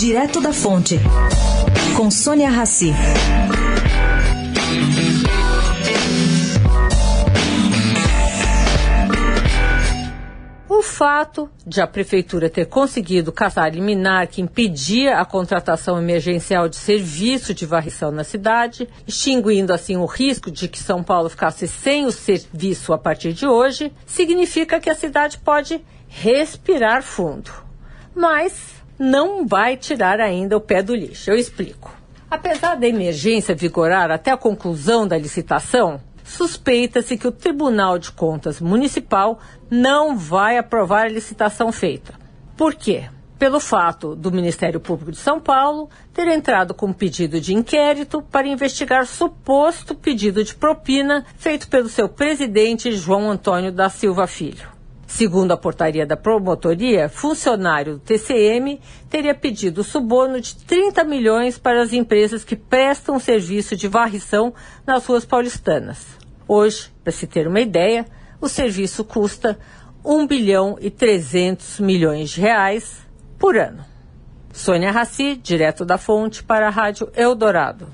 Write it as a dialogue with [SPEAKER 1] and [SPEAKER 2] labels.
[SPEAKER 1] Direto da Fonte, com Sônia Rassi.
[SPEAKER 2] O fato de a prefeitura ter conseguido caçar liminar que impedia a contratação emergencial de serviço de varrição na cidade, extinguindo assim o risco de que São Paulo ficasse sem o serviço a partir de hoje, significa que a cidade pode respirar fundo. Mas não vai tirar ainda o pé do lixo. Eu explico. Apesar da emergência vigorar até a conclusão da licitação, suspeita-se que o Tribunal de Contas Municipal não vai aprovar a licitação feita. Por quê? Pelo fato do Ministério Público de São Paulo ter entrado com um pedido de inquérito para investigar suposto pedido de propina feito pelo seu presidente João Antônio da Silva Filho. Segundo a portaria da promotoria, funcionário do TCM teria pedido suborno de 30 milhões para as empresas que prestam serviço de varrição nas ruas paulistanas. Hoje, para se ter uma ideia, o serviço custa 1 bilhão e 300 milhões de reais por ano. Sônia Raci, direto da fonte para a Rádio Eldorado.